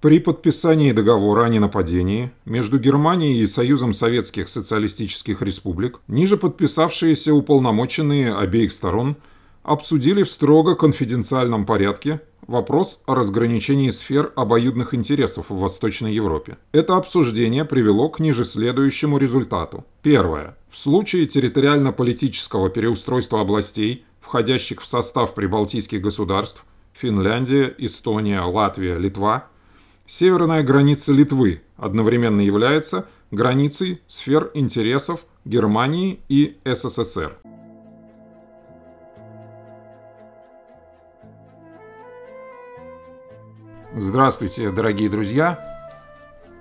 При подписании договора о ненападении между Германией и Союзом Советских Социалистических Республик ниже подписавшиеся уполномоченные обеих сторон обсудили в строго конфиденциальном порядке вопрос о разграничении сфер обоюдных интересов в Восточной Европе. Это обсуждение привело к ниже следующему результату. Первое. В случае территориально-политического переустройства областей, входящих в состав прибалтийских государств, Финляндия, Эстония, Латвия, Литва – Северная граница Литвы одновременно является границей сфер интересов Германии и СССР. Здравствуйте, дорогие друзья!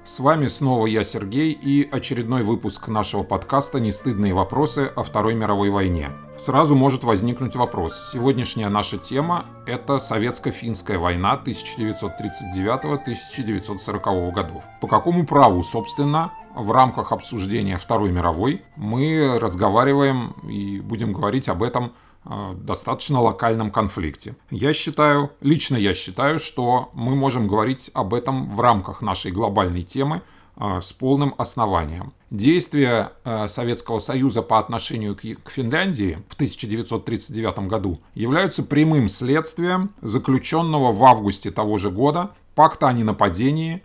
С вами снова я, Сергей, и очередной выпуск нашего подкаста «Нестыдные вопросы о Второй мировой войне». Сразу может возникнуть вопрос. Сегодняшняя наша тема – это Советско-финская война 1939-1940 годов. По какому праву, собственно, в рамках обсуждения Второй мировой мы разговариваем и будем говорить об этом достаточно локальном конфликте. Я считаю, лично я считаю, что мы можем говорить об этом в рамках нашей глобальной темы э, с полным основанием. Действия э, Советского Союза по отношению к Финляндии в 1939 году являются прямым следствием заключенного в августе того же года пакта о ненападении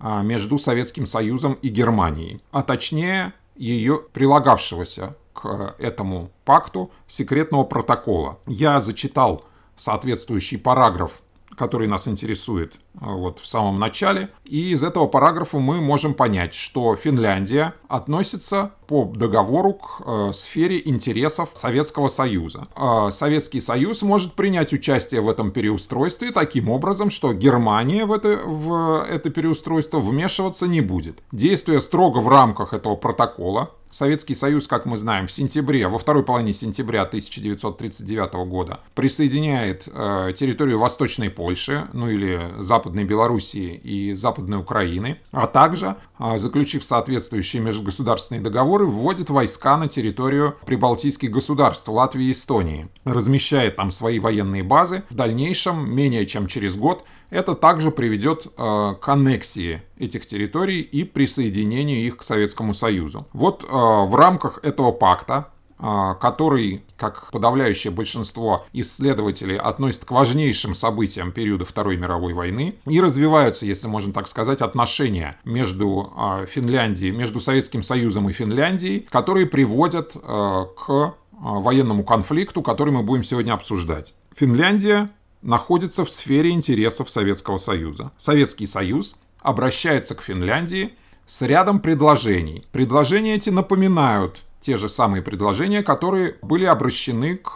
между Советским Союзом и Германией, а точнее ее прилагавшегося к этому пакту секретного протокола. Я зачитал соответствующий параграф который нас интересует а, вот в самом начале. И из этого параграфа мы можем понять, что Финляндия относится по договору к э, сфере интересов Советского Союза. Э, Советский Союз может принять участие в этом переустройстве таким образом, что Германия в это, в это переустройство вмешиваться не будет. Действуя строго в рамках этого протокола, Советский Союз, как мы знаем, в сентябре, во второй половине сентября 1939 года присоединяет э, территорию Восточной Польши, ну или Западной Белоруссии и Западной Украины, а также, э, заключив соответствующие межгосударственные договоры, вводит войска на территорию прибалтийских государств Латвии и Эстонии, размещает там свои военные базы. В дальнейшем, менее чем через год, это также приведет э, к аннексии этих территорий и присоединению их к Советскому Союзу. Вот э, в рамках этого пакта э, который, как подавляющее большинство исследователей, относит к важнейшим событиям периода Второй мировой войны, и развиваются, если можно так сказать, отношения между э, Финляндией, между Советским Союзом и Финляндией, которые приводят к военному конфликту, который мы будем сегодня обсуждать. Финляндия находится в сфере интересов Советского Союза. Советский Союз обращается к Финляндии с рядом предложений. Предложения эти напоминают те же самые предложения, которые были обращены к,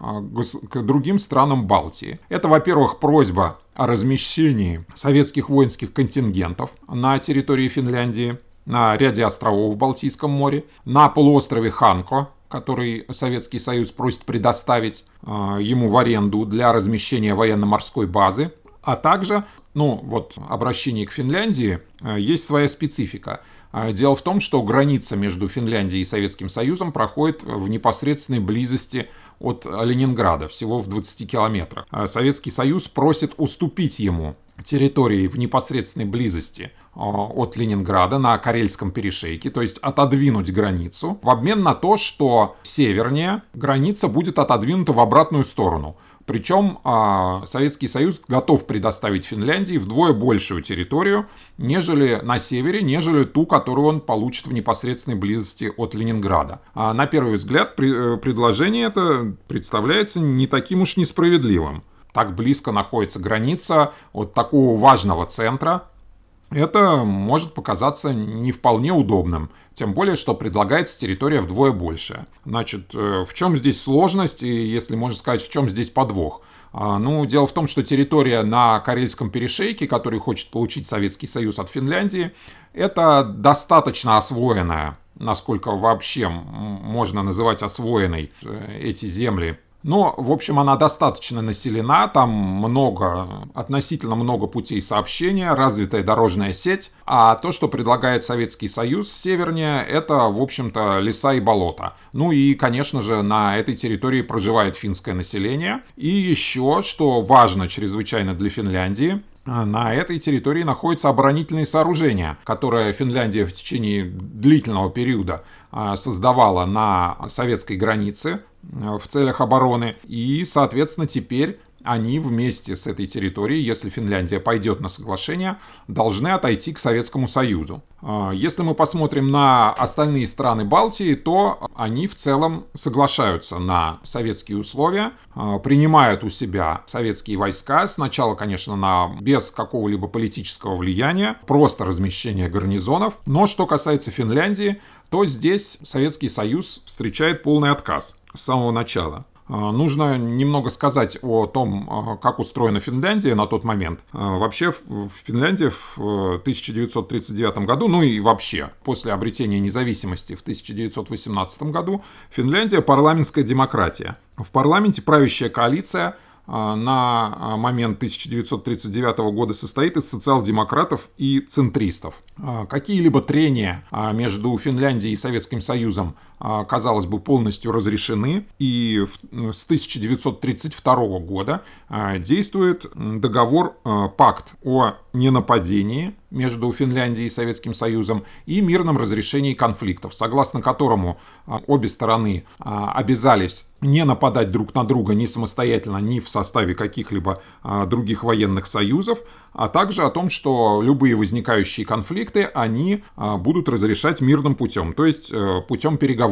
э, к другим странам Балтии. Это, во-первых, просьба о размещении советских воинских контингентов на территории Финляндии, на ряде островов в Балтийском море, на полуострове Ханко, который Советский Союз просит предоставить э, ему в аренду для размещения военно-морской базы, а также, ну вот, обращение к Финляндии э, есть своя специфика. Э, дело в том, что граница между Финляндией и Советским Союзом проходит в непосредственной близости от Ленинграда, всего в 20 километрах. Э, Советский Союз просит уступить ему территории в непосредственной близости а, от Ленинграда на Карельском перешейке, то есть отодвинуть границу, в обмен на то, что севернее граница будет отодвинута в обратную сторону. Причем э, Советский Союз готов предоставить Финляндии вдвое большую территорию, нежели на севере, нежели ту, которую он получит в непосредственной близости от Ленинграда. А на первый взгляд при, э, предложение это представляется не таким уж несправедливым так близко находится граница от такого важного центра, это может показаться не вполне удобным, тем более, что предлагается территория вдвое больше. Значит, э, в чем здесь сложность, и если можно сказать, в чем здесь подвох? А, ну, дело в том, что территория на Карельском перешейке, который хочет получить Советский Союз от Финляндии, это достаточно освоенная, насколько вообще можно называть освоенной э, эти земли но, в общем, она достаточно населена, там много, относительно много путей сообщения, развитая дорожная сеть, а то, что предлагает Советский Союз севернее, это, в общем-то, леса и болота. Ну и, конечно же, на этой территории проживает финское население. И еще, что важно чрезвычайно для Финляндии, на этой территории находятся оборонительные сооружения, которые Финляндия в течение длительного периода создавала на советской границе в целях обороны. И, соответственно, теперь они вместе с этой территорией, если Финляндия пойдет на соглашение, должны отойти к Советскому Союзу. А, если мы посмотрим на остальные страны Балтии, то они в целом соглашаются на советские условия, а, принимают у себя советские войска, сначала, конечно, на, без какого-либо политического влияния, просто размещение гарнизонов, но что касается Финляндии, то здесь Советский Союз встречает полный отказ с самого начала. А, нужно немного сказать о том, а, как устроена Финляндия на тот момент. А, вообще в Финляндии в 1939 э, году, ну и вообще после обретения независимости в 1918 году, Финляндия парламентская демократия. В парламенте правящая коалиция – на момент 1939 года состоит из социал-демократов и центристов. Какие-либо трения между Финляндией и Советским Союзом, казалось бы, полностью разрешены, и с 1932 года действует договор, пакт о ненападении между Финляндией и Советским Союзом и мирном разрешении конфликтов, согласно которому обе стороны обязались не нападать друг на друга ни самостоятельно, ни в составе каких-либо а, других военных союзов, а также о том, что любые возникающие конфликты они а, будут разрешать мирным путем, то есть а, путем переговоров.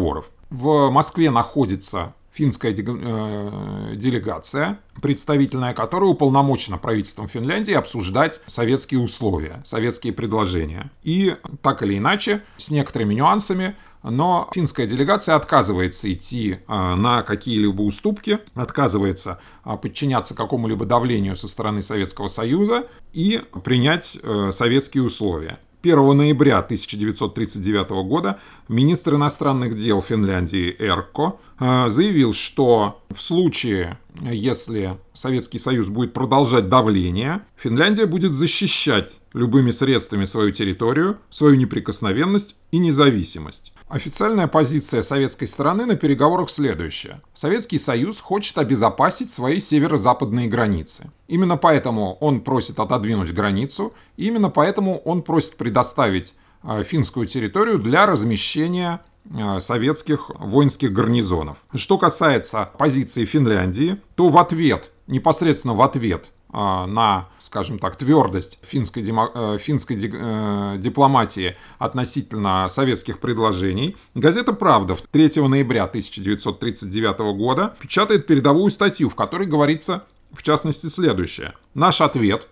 В Москве находится финская э, делегация, представительная которая уполномочена правительством Финляндии обсуждать советские условия, советские предложения. И так или иначе, с некоторыми нюансами, но финская делегация отказывается идти а, на какие-либо уступки, отказывается а, подчиняться какому-либо давлению со стороны Советского Союза и принять э, советские условия. 1 ноября 1939 года министр иностранных дел Финляндии Эрко э, заявил, что в случае, если Советский Союз будет продолжать давление, Финляндия будет защищать любыми средствами свою территорию, свою неприкосновенность и независимость. Официальная позиция советской стороны на переговорах следующая. Советский Союз хочет обезопасить свои северо-западные границы. Именно поэтому он просит отодвинуть границу, и именно поэтому он просит предоставить э, финскую территорию для размещения э, советских воинских гарнизонов. Что касается позиции Финляндии, то в ответ, непосредственно в ответ а, на, скажем так, твердость финской, демо, э, финской э, дипломатии относительно советских предложений, газета «Правда» 3 ноября 1939 года печатает передовую статью, в которой говорится, в частности, следующее. Наш ответ,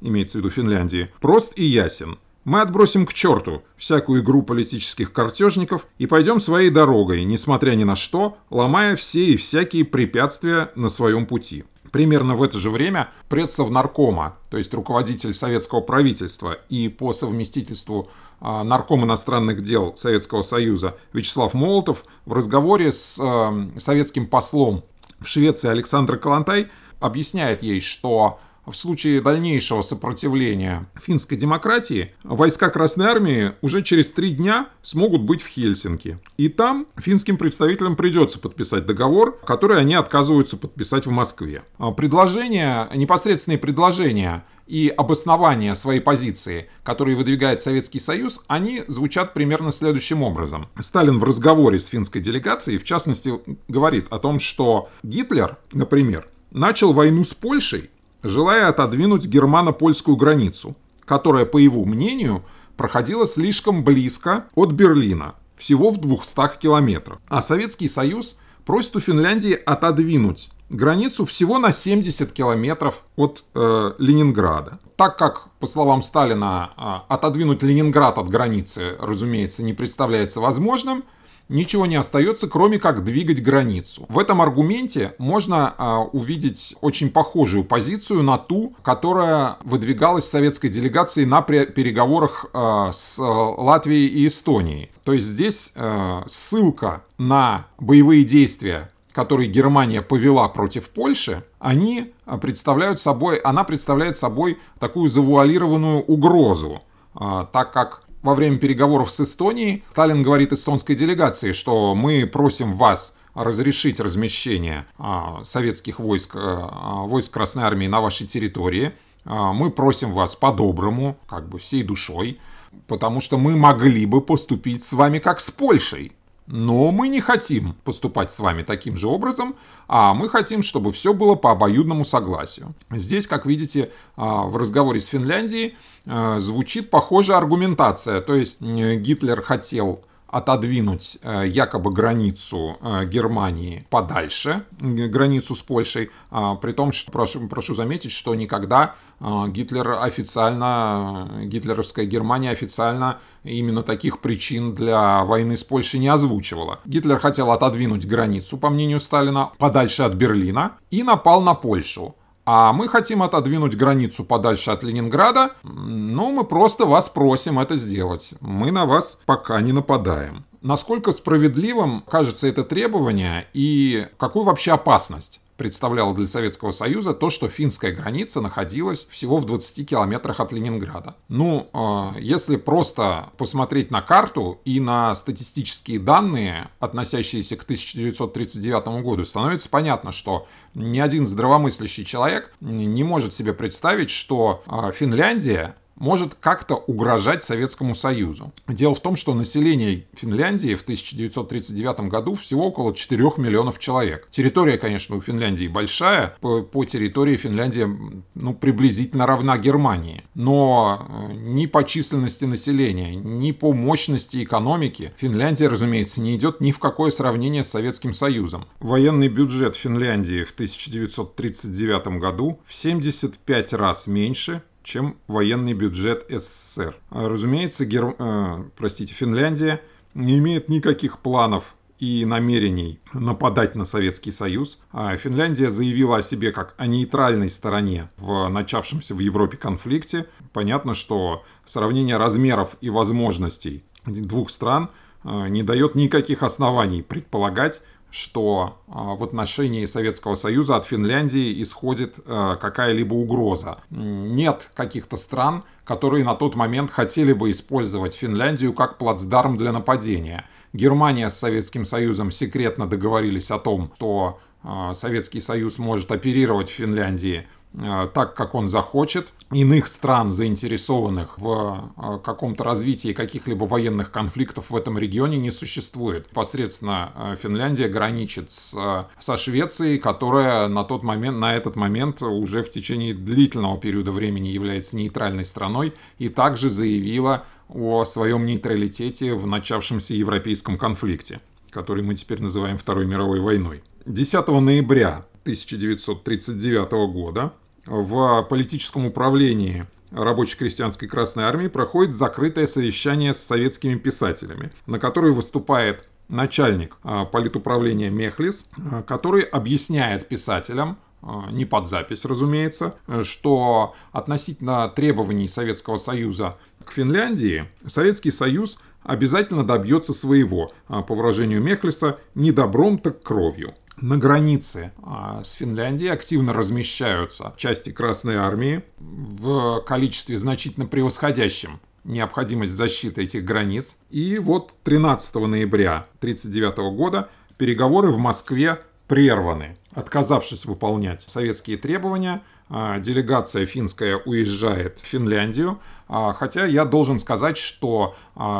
имеется в виду Финляндии, прост и ясен. Мы отбросим к черту всякую игру политических картежников и пойдем своей дорогой, несмотря ни на что, ломая все и всякие препятствия на своем пути. Примерно в это же время предсовнаркома, то есть руководитель советского правительства и по совместительству а, нарком иностранных дел Советского Союза Вячеслав Молотов в разговоре с э, советским послом в Швеции Александр Калантай объясняет ей, что в случае дальнейшего сопротивления финской демократии войска Красной Армии уже через три дня смогут быть в Хельсинки. И там финским представителям придется подписать договор, который они отказываются подписать в Москве. А предложения, непосредственные предложения и обоснования своей позиции, которые выдвигает Советский Союз, они звучат примерно следующим образом. Сталин в разговоре с финской делегацией, в частности, говорит о том, что Гитлер, например, начал войну с Польшей желая отодвинуть германо-польскую границу, которая, по его мнению, проходила слишком близко от Берлина, всего в 200 километрах. А Советский Союз просит у Финляндии отодвинуть границу всего на 70 километров от э, Ленинграда. Так как, по словам Сталина, э, отодвинуть Ленинград от границы, разумеется, не представляется возможным, ничего не остается, кроме как двигать границу. В этом аргументе можно э, увидеть очень похожую позицию на ту, которая выдвигалась советской делегацией на переговорах э, с Латвией и Эстонией. То есть здесь э, ссылка на боевые действия которые Германия повела против Польши, они представляют собой, она представляет собой такую завуалированную угрозу, так как во время переговоров с Эстонией Сталин говорит эстонской делегации, что мы просим вас разрешить размещение а, советских войск, а, войск Красной Армии на вашей территории. мы просим вас по-доброму, как бы всей душой, потому что мы могли бы поступить с вами как с Польшей. Но мы не хотим поступать с вами таким же образом, а мы хотим, чтобы все было по обоюдному согласию. Здесь, как видите, а, в разговоре с Финляндией а, звучит похожая аргументация. То есть Гитлер хотел отодвинуть э, якобы границу э, Германии подальше, границу с Польшей, а, при том, что прошу, прошу заметить, что никогда а, Гитлер официально, гитлеровская Германия официально именно таких причин для войны с Польшей не озвучивала. Гитлер хотел отодвинуть границу, по мнению Сталина, подальше от Берлина и напал на Польшу. А мы хотим отодвинуть границу подальше от Ленинграда, ну мы просто вас просим это сделать. Мы на вас пока не нападаем. Насколько справедливым кажется это требование и какую вообще опасность представляло для Советского Союза то, что финская граница находилась всего в 20 километрах от Ленинграда. Ну, э, если просто посмотреть на карту и на статистические данные, относящиеся к 1939 году, становится понятно, что ни один здравомыслящий человек не может себе представить, что э, Финляндия может как-то угрожать Советскому Союзу. Дело в том, что население Финляндии в 1939 году всего около 4 миллионов человек. Территория, конечно, у Финляндии большая. По, по территории Финляндия ну, приблизительно равна Германии. Но э, ни по численности населения, ни по мощности экономики Финляндия, разумеется, не идет ни в какое сравнение с Советским Союзом. Военный бюджет Финляндии в 1939 году в 75 раз меньше, чем военный бюджет СССР. А, разумеется, Гер... э, простите, Финляндия не имеет никаких планов и намерений нападать на Советский Союз. А Финляндия заявила о себе как о нейтральной стороне в начавшемся в Европе конфликте. Понятно, что сравнение размеров и возможностей двух стран не дает никаких оснований предполагать, что а, в отношении Советского Союза от Финляндии исходит а, какая-либо угроза. Нет каких-то стран, которые на тот момент хотели бы использовать Финляндию как плацдарм для нападения. Германия с Советским Союзом секретно договорились о том, что а, Советский Союз может оперировать в Финляндии так, как он захочет. Иных стран, заинтересованных в э, каком-то развитии каких-либо военных конфликтов в этом регионе, не существует. Посредственно э, Финляндия граничит с, со Швецией, которая на тот момент, на этот момент уже в течение длительного периода времени является нейтральной страной и также заявила о своем нейтралитете в начавшемся европейском конфликте, который мы теперь называем Второй мировой войной. 10 ноября 1939 года в политическом управлении рабоче-крестьянской Красной Армии проходит закрытое совещание с советскими писателями, на которое выступает начальник а, политуправления Мехлис, а, который объясняет писателям, а, не под запись, разумеется, что относительно требований Советского Союза к Финляндии, Советский Союз обязательно добьется своего, по выражению Мехлиса, не добром, так кровью на границе а, с Финляндией активно размещаются части Красной Армии в количестве значительно превосходящем необходимость защиты этих границ. И вот 13 ноября 1939 года переговоры в Москве прерваны. Отказавшись выполнять советские требования, а, делегация финская уезжает в Финляндию, а, хотя я должен сказать, что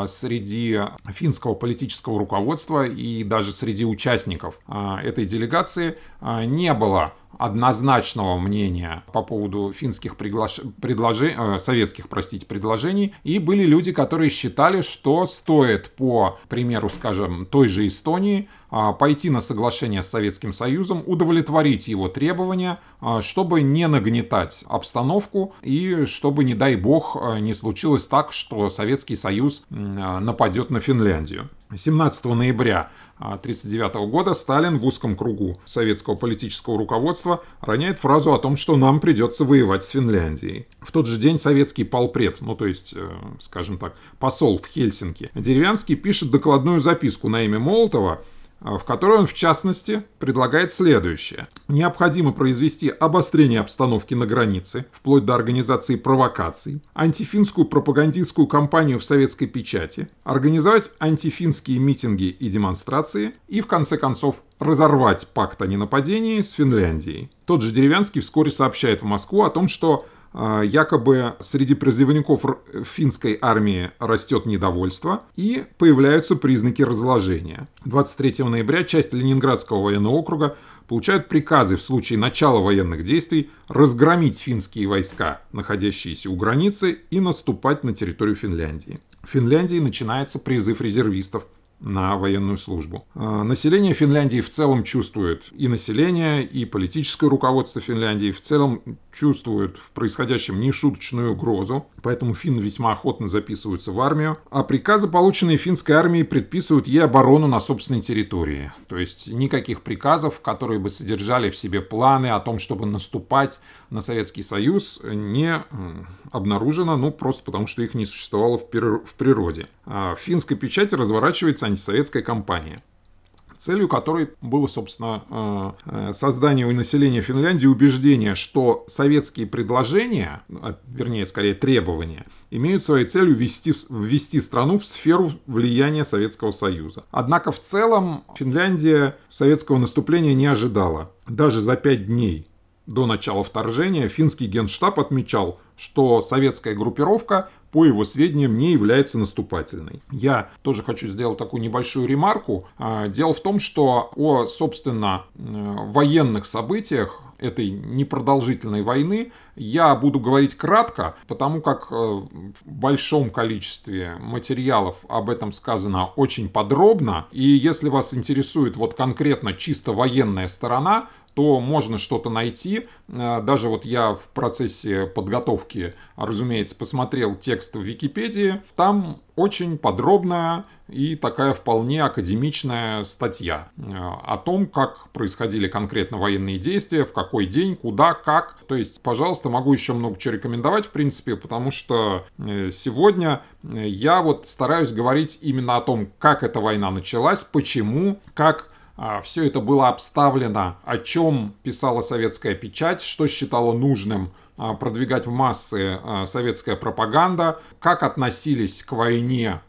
среди финского политического руководства и даже среди участников этой делегации не было однозначного мнения по поводу финских приглаш... предложений, э, советских, простите, предложений, и были люди, которые считали, что стоит по примеру, скажем, той же Эстонии, а, пойти на соглашение с Советским Союзом, удовлетворить его требования, а, чтобы не нагнетать обстановку и чтобы, не дай бог, э, не случилось так, что Советский Союз нападет на Финляндию. 17 ноября 1939 года Сталин в узком кругу советского политического руководства роняет фразу о том, что нам придется воевать с Финляндией. В тот же день советский полпред, ну то есть, э, скажем так, посол в Хельсинки, Деревянский пишет докладную записку на имя Молотова, а, в которой он, в частности, предлагает следующее. Необходимо произвести обострение обстановки на границе, вплоть до организации провокаций, антифинскую пропагандистскую кампанию в советской печати, организовать антифинские митинги и демонстрации и, в конце концов, разорвать пакт о ненападении с Финляндией. Тот же Деревянский вскоре сообщает в Москву о том, что а, якобы среди призывников финской армии растет недовольство и появляются признаки разложения. 23 ноября часть Ленинградского военного округа получают приказы в случае начала военных действий разгромить финские войска, находящиеся у границы, и наступать на территорию Финляндии. В Финляндии начинается призыв резервистов на военную службу. А, население Финляндии в целом чувствует, и население, и политическое руководство Финляндии в целом чувствуют в происходящем нешуточную угрозу, поэтому финны весьма охотно записываются в армию, а приказы, полученные финской армией, предписывают ей оборону на собственной территории. То есть никаких приказов, которые бы содержали в себе планы о том, чтобы наступать на Советский Союз, не обнаружено, ну просто потому, что их не существовало в природе. А в финской печати разворачивается антисоветская кампания целью которой было, собственно, э, э, создание у населения Финляндии убеждения, что советские предложения, а, вернее, скорее требования, имеют своей целью ввести, ввести страну в сферу влияния Советского Союза. Однако в целом Финляндия советского наступления не ожидала. Даже за пять дней до начала вторжения финский генштаб отмечал, что советская группировка по его сведениям, не является наступательной. Я тоже хочу сделать такую небольшую ремарку. А, дело в том, что о, собственно, военных событиях этой непродолжительной войны я буду говорить кратко, потому как э, в большом количестве материалов об этом сказано очень подробно. И если вас интересует вот конкретно чисто военная сторона, то можно что-то найти. Э, даже вот я в процессе подготовки, разумеется, посмотрел текст в Википедии. Там очень подробная и такая вполне академичная статья э, о том, как происходили конкретно военные действия, в какой день, куда, как. То есть, пожалуйста, могу еще много чего рекомендовать, в принципе, потому что э, сегодня я вот стараюсь говорить именно о том, как эта война началась, почему, как Все это было обставлено, о чем писала советская печать, что считала нужным а, продвигать в массы а, советская пропаганда, как относились к войне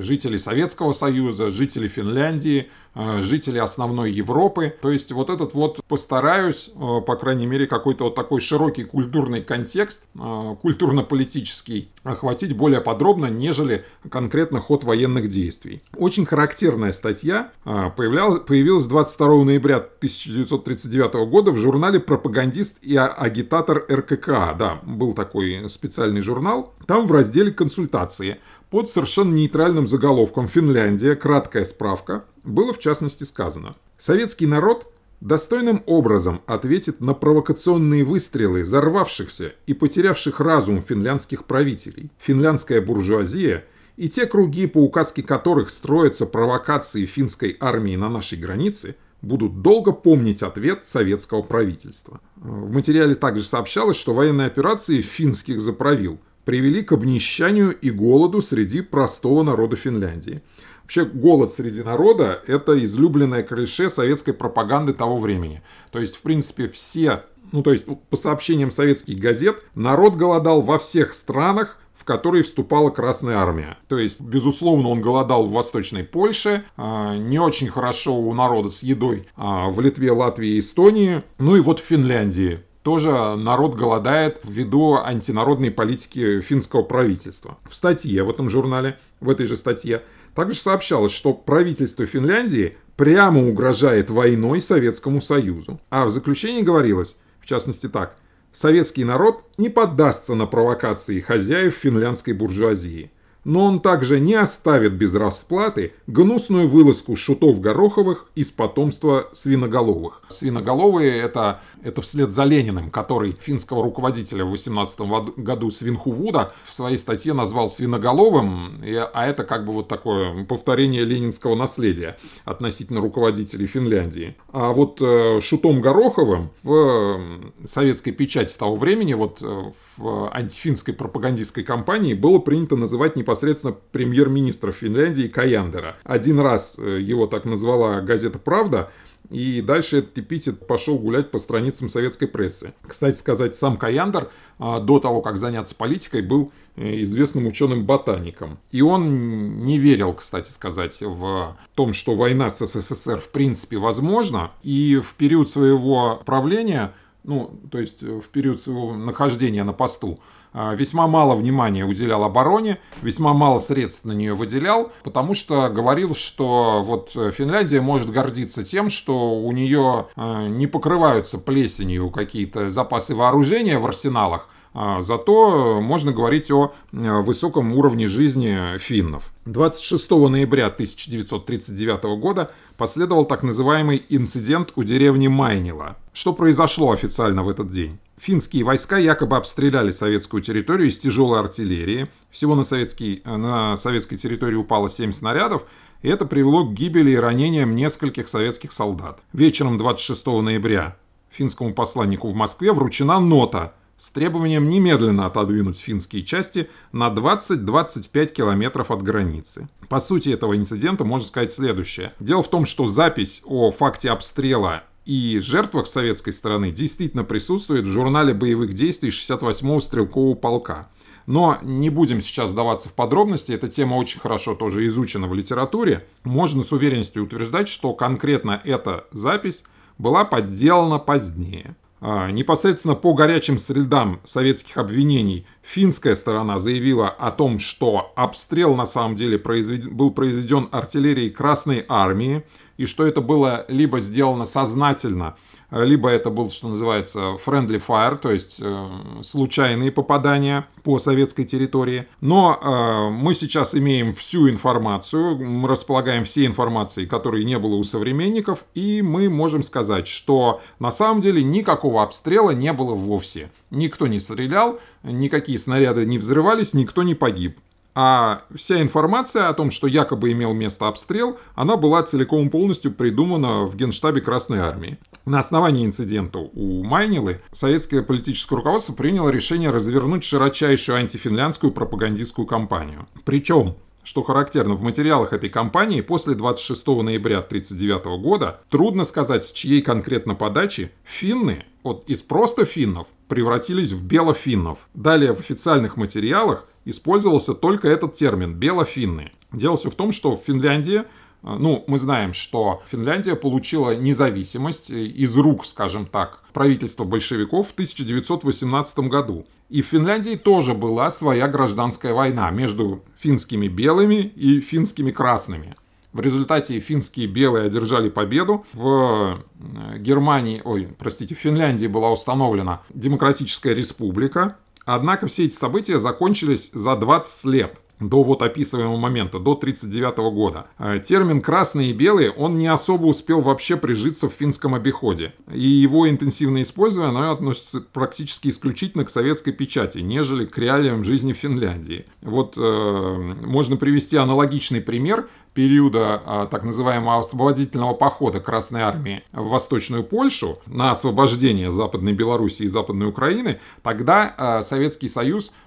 жители Советского Союза, жители Финляндии, Э, жители основной Европы. То есть вот этот вот постараюсь, э, по крайней мере, какой-то вот такой широкий культурный контекст, культурно-политический, охватить более подробно, нежели конкретно ход военных действий. Очень характерная статья появилась 22 ноября 1939 года в журнале «Пропагандист и агитатор РККА». Да, был такой специальный журнал. Там в разделе «Консультации» под совершенно нейтральным заголовком «Финляндия. Краткая справка» было в частности сказано «Советский народ достойным образом ответит на провокационные выстрелы взорвавшихся и потерявших разум финляндских правителей. Финляндская буржуазия и те круги, по указке которых строятся провокации финской армии на нашей границе, будут долго помнить ответ советского правительства. В материале также сообщалось, что военные операции финских заправил – привели к обнищанию и голоду среди простого народа Финляндии. Вообще голод среди народа – это излюбленное клише советской пропаганды того времени. То есть, в принципе, все, ну то есть по сообщениям советских газет, народ голодал во всех странах, в которые вступала Красная Армия. То есть, безусловно, он голодал в Восточной Польше, а, не очень хорошо у народа с едой а, в Литве, Латвии и Эстонии, ну и вот в Финляндии тоже народ голодает ввиду антинародной политики финского правительства. В статье в этом журнале, в этой же статье, также сообщалось, что правительство Финляндии прямо угрожает войной Советскому Союзу. А в заключении говорилось, в частности так, советский народ не поддастся на провокации хозяев финляндской буржуазии – но он также не оставит без расплаты гнусную вылазку шутов Гороховых из потомства свиноголовых. Свиноголовые это, это вслед за Лениным, который финского руководителя в 18 году Свинхувуда в своей статье назвал свиноголовым, и, а это как бы вот такое повторение ленинского наследия относительно руководителей Финляндии. А вот э, шутом Гороховым в советской печати того времени, вот э, в антифинской пропагандистской кампании было принято называть непосредственно непосредственно премьер-министра Финляндии Каяндера. Один раз э, его так назвала газета «Правда», и дальше этот эпитет пошел гулять по страницам советской прессы. Кстати сказать, сам Каяндер а, до того, как заняться политикой, был э, известным ученым-ботаником. И он не верил, кстати сказать, в том, что война с СССР в принципе возможна. И в период своего правления ну, то есть в период своего нахождения на посту, весьма мало внимания уделял обороне, весьма мало средств на нее выделял, потому что говорил, что вот Финляндия может гордиться тем, что у нее а, не покрываются плесенью какие-то запасы вооружения в арсеналах, а, зато можно говорить о высоком уровне жизни финнов. 26 ноября 1939 года последовал так называемый инцидент у деревни Майнила. Что произошло официально в этот день? Финские войска якобы обстреляли советскую территорию из тяжелой артиллерии. Всего на, советский, на советской территории упало 7 снарядов, и это привело к гибели и ранениям нескольких советских солдат. Вечером 26 ноября финскому посланнику в Москве вручена нота с требованием немедленно отодвинуть финские части на 20-25 километров от границы. По сути этого инцидента можно сказать следующее. Дело в том, что запись о факте обстрела и жертвах советской стороны действительно присутствует в журнале боевых действий 68-го стрелкового полка. Но не будем сейчас сдаваться в подробности, эта тема очень хорошо тоже изучена в литературе. Можно с уверенностью утверждать, что конкретно эта запись была подделана позднее. А, непосредственно по горячим следам советских обвинений финская сторона заявила о том, что обстрел на самом деле произвед... был произведен артиллерией Красной Армии, и что это было либо сделано сознательно, либо это был, что называется, friendly fire, то есть э, случайные попадания по советской территории. Но э, мы сейчас имеем всю информацию, мы располагаем всей информацией, которой не было у современников, и мы можем сказать, что на самом деле никакого обстрела не было вовсе. Никто не стрелял, никакие снаряды не взрывались, никто не погиб. А вся информация о том, что якобы имел место обстрел, она была целиком и полностью придумана в Генштабе Красной Армии. На основании инцидента у Майнилы советское политическое руководство приняло решение развернуть широчайшую антифинляндскую пропагандистскую кампанию. Причем что характерно, в материалах этой кампании после 26 ноября 1939 года трудно сказать, с чьей конкретно подачи финны вот из просто финнов превратились в белофиннов. Далее в официальных материалах использовался только этот термин «белофинны». Дело все в том, что в Финляндии э, ну, мы знаем, что Финляндия получила независимость из рук, скажем так, правительства большевиков в 1918 году. И в Финляндии тоже была своя гражданская война между финскими белыми и финскими красными. В результате финские белые одержали победу. В э, Германии, ой, простите, в Финляндии была установлена демократическая республика, Однако все эти события закончились за 20 лет до вот описываемого момента, до 1939 года. Э, термин «красные и белые» он не особо успел вообще прижиться в финском обиходе. И его интенсивное использование оно относится практически исключительно к советской печати, нежели к реалиям жизни Финляндии. Вот э, можно привести аналогичный пример периода а, так называемого освободительного похода Красной Армии в Восточную Польшу на освобождение Западной Белоруссии и Западной Украины, тогда а, Советский Союз Э,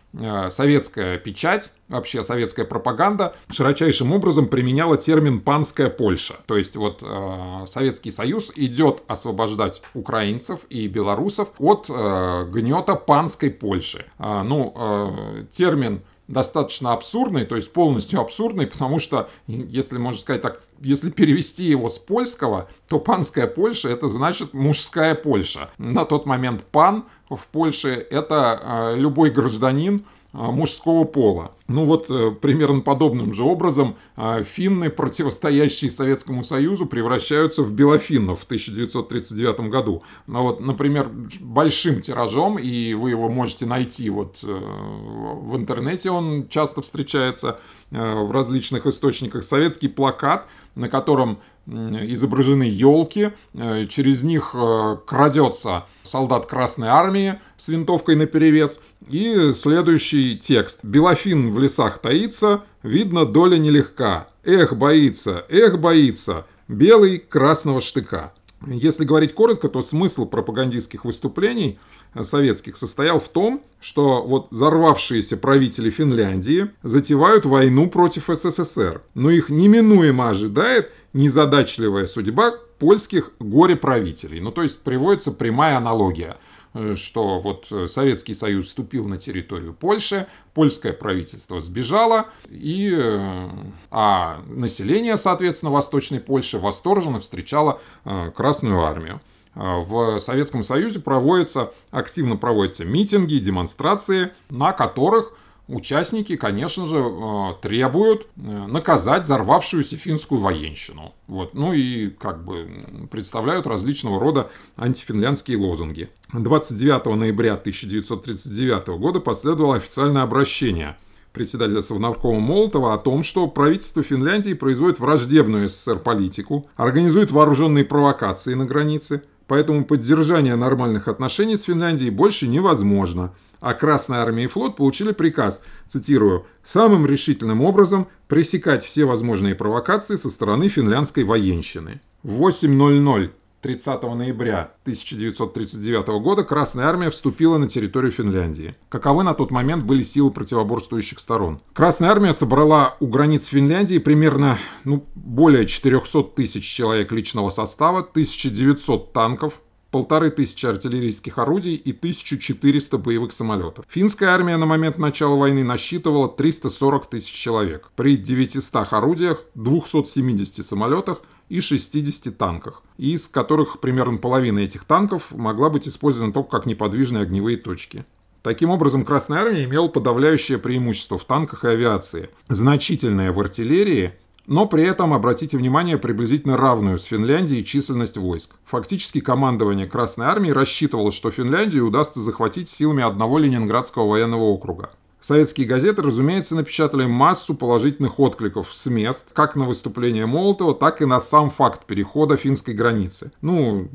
советская печать, вообще советская пропаганда широчайшим образом применяла термин «панская Польша». То есть вот э, Советский Союз идет освобождать украинцев и белорусов от э, гнета панской Польши. Э, ну, э, термин достаточно абсурдный, то есть полностью абсурдный, потому что, если можно сказать так, если перевести его с польского, то панская Польша это значит мужская Польша. На тот момент пан в Польше это э, любой гражданин, мужского пола. Ну вот э, примерно подобным же образом а, финны, противостоящие Советскому Союзу, превращаются в белофиннов в 1939 году. Ну вот, например, большим тиражом, и вы его можете найти вот э, в интернете, он часто встречается э, в различных источниках, советский плакат, на котором изображены елки, э, через них э, крадется солдат Красной Армии с винтовкой наперевес. И следующий текст. «Белофин в лесах таится, видно, доля нелегка. Эх, боится, эх, боится, белый красного штыка». Если говорить коротко, то смысл пропагандистских выступлений советских состоял в том, что вот взорвавшиеся правители Финляндии затевают войну против СССР, но их неминуемо ожидает незадачливая судьба польских горе-правителей. Ну, то есть приводится прямая аналогия э, что вот Советский Союз вступил на территорию Польши, польское правительство сбежало, и, э, а население, соответственно, Восточной Польши восторженно встречало э, Красную Армию. в Советском Союзе проводятся, активно проводятся митинги, демонстрации, на которых участники, конечно же, э, требуют э, наказать взорвавшуюся финскую военщину. Вот. Ну и как бы представляют различного рода антифинляндские лозунги. 29 ноября 1939 года последовало официальное обращение председателя Совнаркома Молотова о том, что правительство Финляндии производит враждебную СССР политику, организует вооруженные провокации на границе, поэтому поддержание нормальных отношений с Финляндией больше невозможно – а Красная Армия и флот получили приказ, цитирую, «самым решительным образом пресекать все возможные провокации со стороны финляндской военщины». В 8.00 30 ноября 1939 года Красная Армия вступила на территорию Финляндии. Каковы на тот момент были силы противоборствующих сторон? Красная Армия собрала у границ Финляндии примерно ну, более 400 тысяч человек личного состава, 1900 танков, полторы тысячи артиллерийских орудий и 1400 боевых самолетов. Финская армия на момент начала войны насчитывала 340 тысяч человек при 900 орудиях, 270 самолетах и 60 танках, из которых примерно половина этих танков могла быть использована только как неподвижные огневые точки. Таким образом, Красная Армия имела подавляющее преимущество в танках и авиации, значительное в артиллерии – но при этом, обратите внимание, приблизительно равную с Финляндией численность войск. Фактически командование Красной Армии рассчитывало, что Финляндию удастся захватить силами одного Ленинградского военного округа. Советские газеты, разумеется, напечатали массу положительных откликов с мест, как на выступление Молотова, так и на сам факт перехода финской границы. Ну,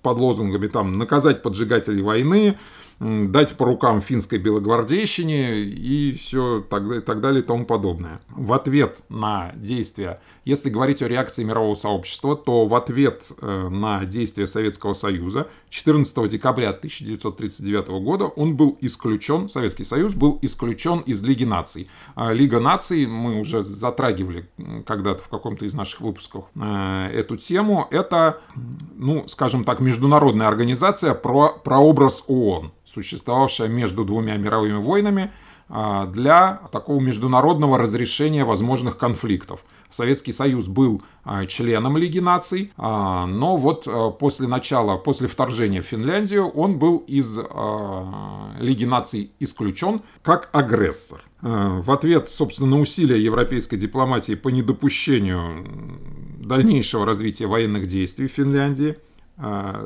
под лозунгами там «наказать поджигателей войны», дать по рукам финской белогвардейщине и все так, так далее и тому подобное. В ответ на действия, если говорить о реакции мирового сообщества, то в ответ э, на действия Советского Союза 14 декабря 1939 года он был исключен, Советский Союз был исключен из Лиги наций. А Лига наций, мы уже затрагивали когда-то в каком-то из наших выпусков э, эту тему, это, ну, скажем так, международная организация про прообраз ООН существовавшая между двумя мировыми войнами, а, для такого международного разрешения возможных конфликтов. Советский Союз был а, членом Лиги наций, а, но вот после начала, после вторжения в Финляндию он был из Лиги наций исключен как агрессор. В ответ, собственно, на усилия европейской дипломатии по недопущению дальнейшего развития военных действий в Финляндии –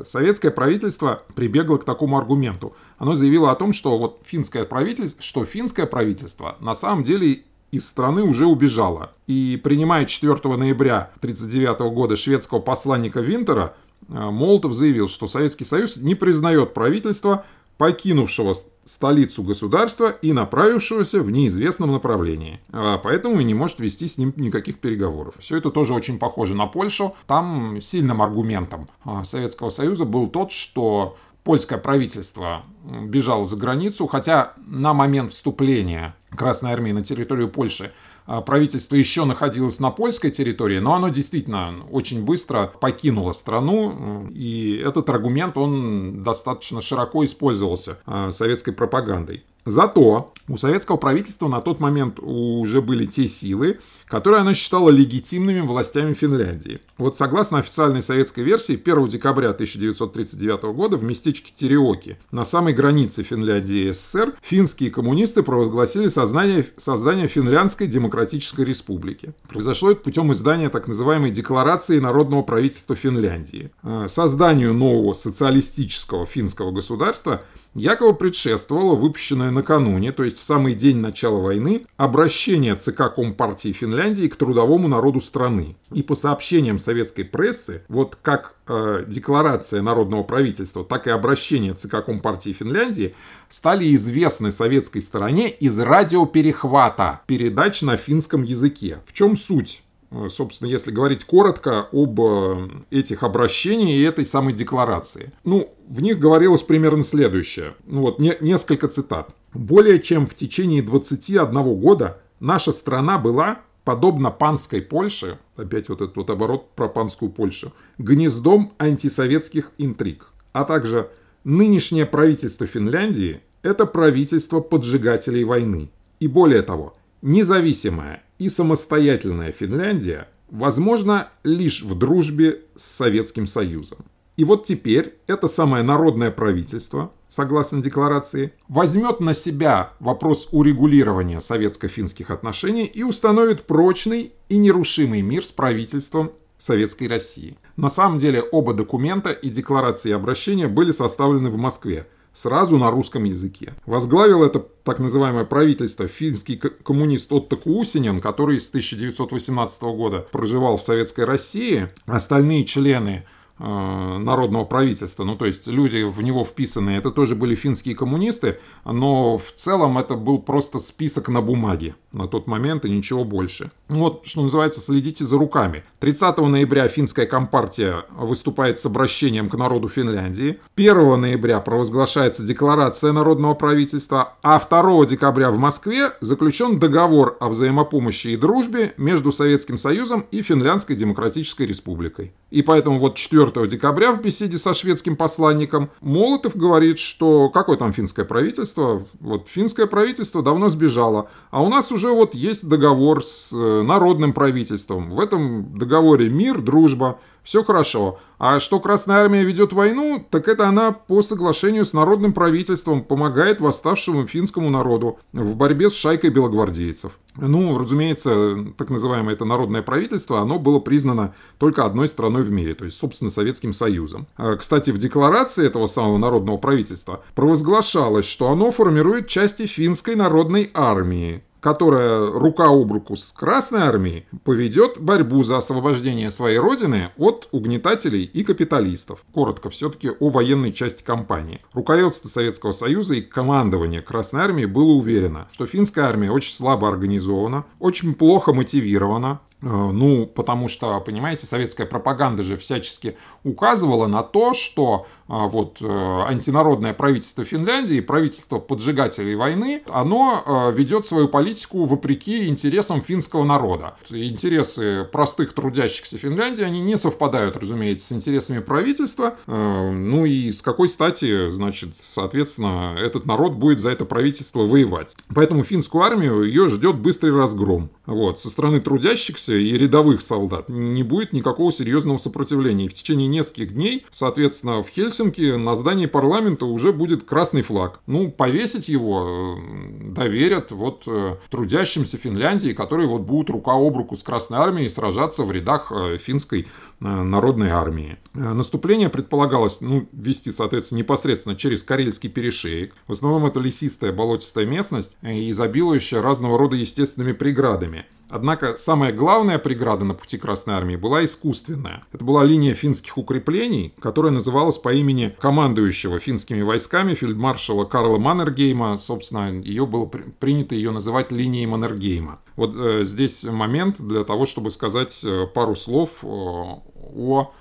советское правительство прибегло к такому аргументу. Оно заявило о том, что вот финское правительство, что финское правительство на самом деле из страны уже убежало. И принимая 4 ноября 1939 года шведского посланника Винтера, а, Молотов заявил, что Советский Союз не признает правительство, покинувшего столицу государства и направившегося в неизвестном направлении. А поэтому и не может вести с ним никаких переговоров. Все это тоже очень похоже на Польшу. Там сильным аргументом а, Советского Союза был тот, что польское правительство бежало за границу, хотя на момент вступления Красной Армии на территорию Польши правительство еще находилось на польской территории, но оно действительно очень быстро покинуло страну, и этот аргумент, он достаточно широко использовался а, советской пропагандой. Зато у советского правительства на тот момент уже были те силы, которые она считала легитимными властями Финляндии. Вот согласно официальной советской версии, 1 декабря 1939 года в местечке Тереоки, на самой границе Финляндии и СССР, финские коммунисты провозгласили создание, создание Финляндской Демократической Республики. Произошло это путем издания так называемой Декларации Народного правительства Финляндии. Э, созданию нового социалистического финского государства – якобы предшествовало выпущенное накануне, то есть в самый день начала войны, обращение ЦК Компартии Финляндии к трудовому народу страны. И по сообщениям советской прессы, вот как э, декларация народного правительства, так и обращение ЦК Компартии Финляндии стали известны советской стороне из радиоперехвата передач на финском языке. В чем суть? Э, собственно, если говорить коротко об э, этих обращениях и этой самой декларации. Ну, в них говорилось примерно следующее. Ну вот, не, несколько цитат. «Более чем в течение 21 года наша страна была, подобно панской Польше, опять вот этот вот оборот про панскую Польшу, гнездом антисоветских интриг, а также нынешнее правительство Финляндии – это правительство поджигателей войны. И более того, Независимая и самостоятельная Финляндия возможна лишь в дружбе с Советским Союзом. И вот теперь это самое народное правительство, согласно декларации, возьмет на себя вопрос урегулирования советско-финских отношений и установит прочный и нерушимый мир с правительством Советской России. На самом деле оба документа и декларации обращения были составлены в Москве – сразу на русском языке. Возглавил это так называемое правительство финский коммунист Отто Кусинин, который с 1918 года проживал в Советской России. Остальные члены народного правительства. Ну, то есть люди в него вписанные, это тоже были финские коммунисты, но в целом это был просто список на бумаге на тот момент и ничего больше. Вот, что называется, следите за руками. 30 ноября финская компартия выступает с обращением к народу Финляндии. 1 ноября провозглашается декларация народного правительства, а 2 декабря в Москве заключен договор о взаимопомощи и дружбе между Советским Союзом и Финляндской Демократической Республикой. И поэтому вот 4 декабря в беседе со шведским посланником Молотов говорит, что какое там финское правительство? Вот финское правительство давно сбежало, а у нас уже вот есть договор с э, народным правительством. В этом договоре мир, дружба, все хорошо. А что Красная Армия ведет войну, так это она по соглашению с народным правительством помогает восставшему финскому народу в борьбе с шайкой белогвардейцев. Ну, разумеется, так называемое это народное правительство, оно было признано только одной страной в мире, то есть, собственно, Советским Союзом. А, кстати, в декларации этого самого народного правительства провозглашалось, что оно формирует части финской народной армии, которая рука об руку с Красной Армией поведет борьбу за освобождение своей родины от угнетателей и капиталистов. Коротко все-таки о военной части кампании. Руководство Советского Союза и командование Красной Армии было уверено, что финская армия очень слабо организована, очень плохо мотивирована, ну, потому что, понимаете, советская пропаганда же всячески указывала на то, что а, вот, э, антинародное правительство Финляндии, правительство поджигателей войны, оно э, ведет свою политику вопреки интересам финского народа. Интересы простых трудящихся Финляндии, они не совпадают, разумеется, с интересами правительства. Э, ну и с какой стати, значит, соответственно, этот народ будет за это правительство воевать. Поэтому финскую армию ее ждет быстрый разгром. Вот, со стороны трудящихся и рядовых солдат не будет никакого серьезного сопротивления. И в течение нескольких дней, соответственно, в Хельсинки на здании парламента уже будет красный флаг. Ну, повесить его э, доверят вот э, трудящимся Финляндии, которые вот будут рука об руку с Красной Армией сражаться в рядах э, финской народной армии. Наступление предполагалось ну, вести, соответственно, непосредственно через Карельский перешеек. В основном это лесистая болотистая местность, изобилующая разного рода естественными преградами. Однако самая главная преграда на пути Красной Армии была искусственная. Это была линия финских укреплений, которая называлась по имени командующего финскими войсками фельдмаршала Карла Маннергейма. Собственно, ее было принято ее называть линией Маннергейма. Вот э, здесь момент для того, чтобы сказать э, пару слов э, о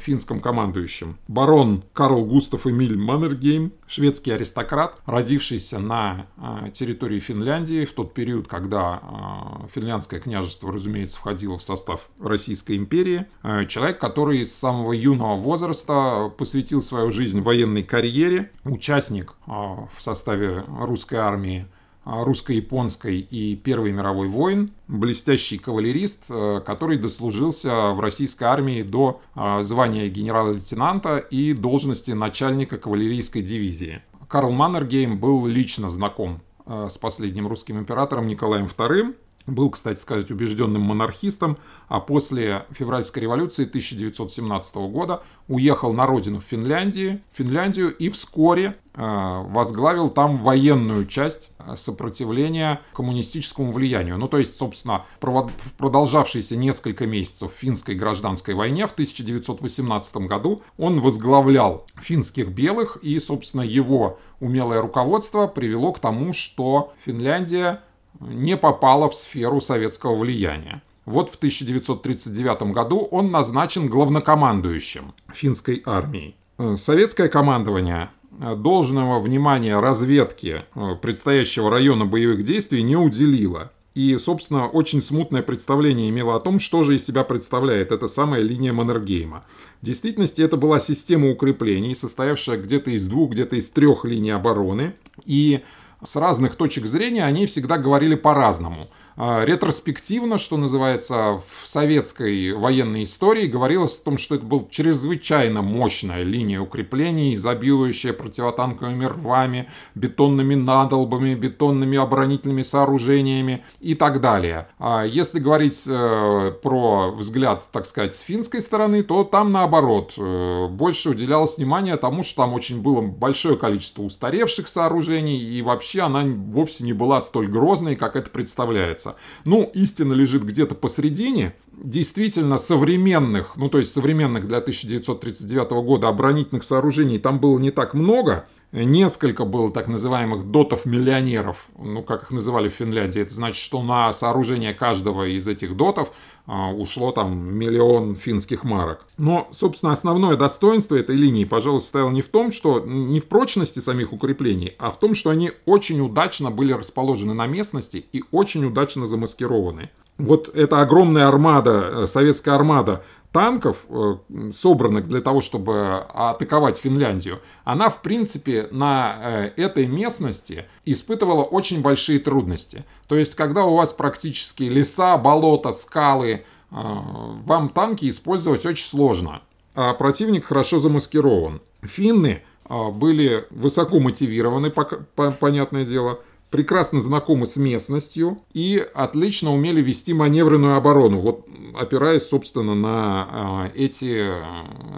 финском командующем. Барон Карл Густав Эмиль Маннергейм, шведский аристократ, родившийся на а, территории Финляндии в тот период, когда а, финляндское княжество, разумеется, входило в состав Российской империи. Человек, который с самого юного возраста посвятил свою жизнь военной карьере, участник в составе русской армии а, русско-японской и Первой мировой войн, блестящий кавалерист, э, который дослужился в российской армии до а, звания генерала-лейтенанта и должности начальника кавалерийской дивизии. Карл Маннергейм был лично знаком э, с последним русским императором Николаем II, был, кстати сказать, убежденным монархистом, а после февральской революции 1917 года уехал на родину в Финляндии, Финляндию и вскоре э, возглавил там военную часть э, сопротивления коммунистическому влиянию. Ну, то есть, собственно, в продолжавшиеся несколько месяцев финской гражданской войне в 1918 году он возглавлял финских белых, и, собственно, его умелое руководство привело к тому, что Финляндия не попала в сферу советского влияния. Вот в 1939 году он назначен главнокомандующим финской армией. Э, советское командование э, должного внимания разведке э, предстоящего района боевых действий не уделило. И, собственно, очень смутное представление имело о том, что же из себя представляет эта самая линия Маннергейма. В действительности это была система укреплений, состоявшая где-то из двух, где-то из трех линий обороны. И с разных точек зрения они всегда говорили по-разному. А, ретроспективно, что называется, в советской военной истории говорилось о том, что это была чрезвычайно мощная линия укреплений, изобилующая противотанковыми рвами, бетонными надолбами, бетонными оборонительными сооружениями и так далее. А если говорить э, про взгляд, так сказать, с финской стороны, то там наоборот, э, больше уделялось внимание тому, что там очень было большое количество устаревших сооружений, и вообще она вовсе не была столь грозной, как это представляется. Ну, истина лежит где-то посередине. Действительно, современных, ну то есть современных для 1939 года оборонительных сооружений там было не так много, Несколько было так называемых дотов-миллионеров, ну, как их называли в Финляндии. Это значит, что на сооружение каждого из этих дотов а, ушло там миллион финских марок. Но, собственно, основное достоинство этой линии, пожалуй, состояло не в том, что не в прочности самих укреплений, а в том, что они очень удачно были расположены на местности и очень удачно замаскированы. Вот эта огромная армада, э, советская армада танков, э, собранных для того, чтобы атаковать Финляндию, она, в принципе, на э, этой местности испытывала очень большие трудности. То есть, когда у вас практически леса, болота, скалы, э, вам танки использовать очень сложно. А противник хорошо замаскирован. Финны были высоко мотивированы, понятное дело, прекрасно знакомы с местностью и отлично умели вести маневренную оборону, вот опираясь, собственно, на а, эти,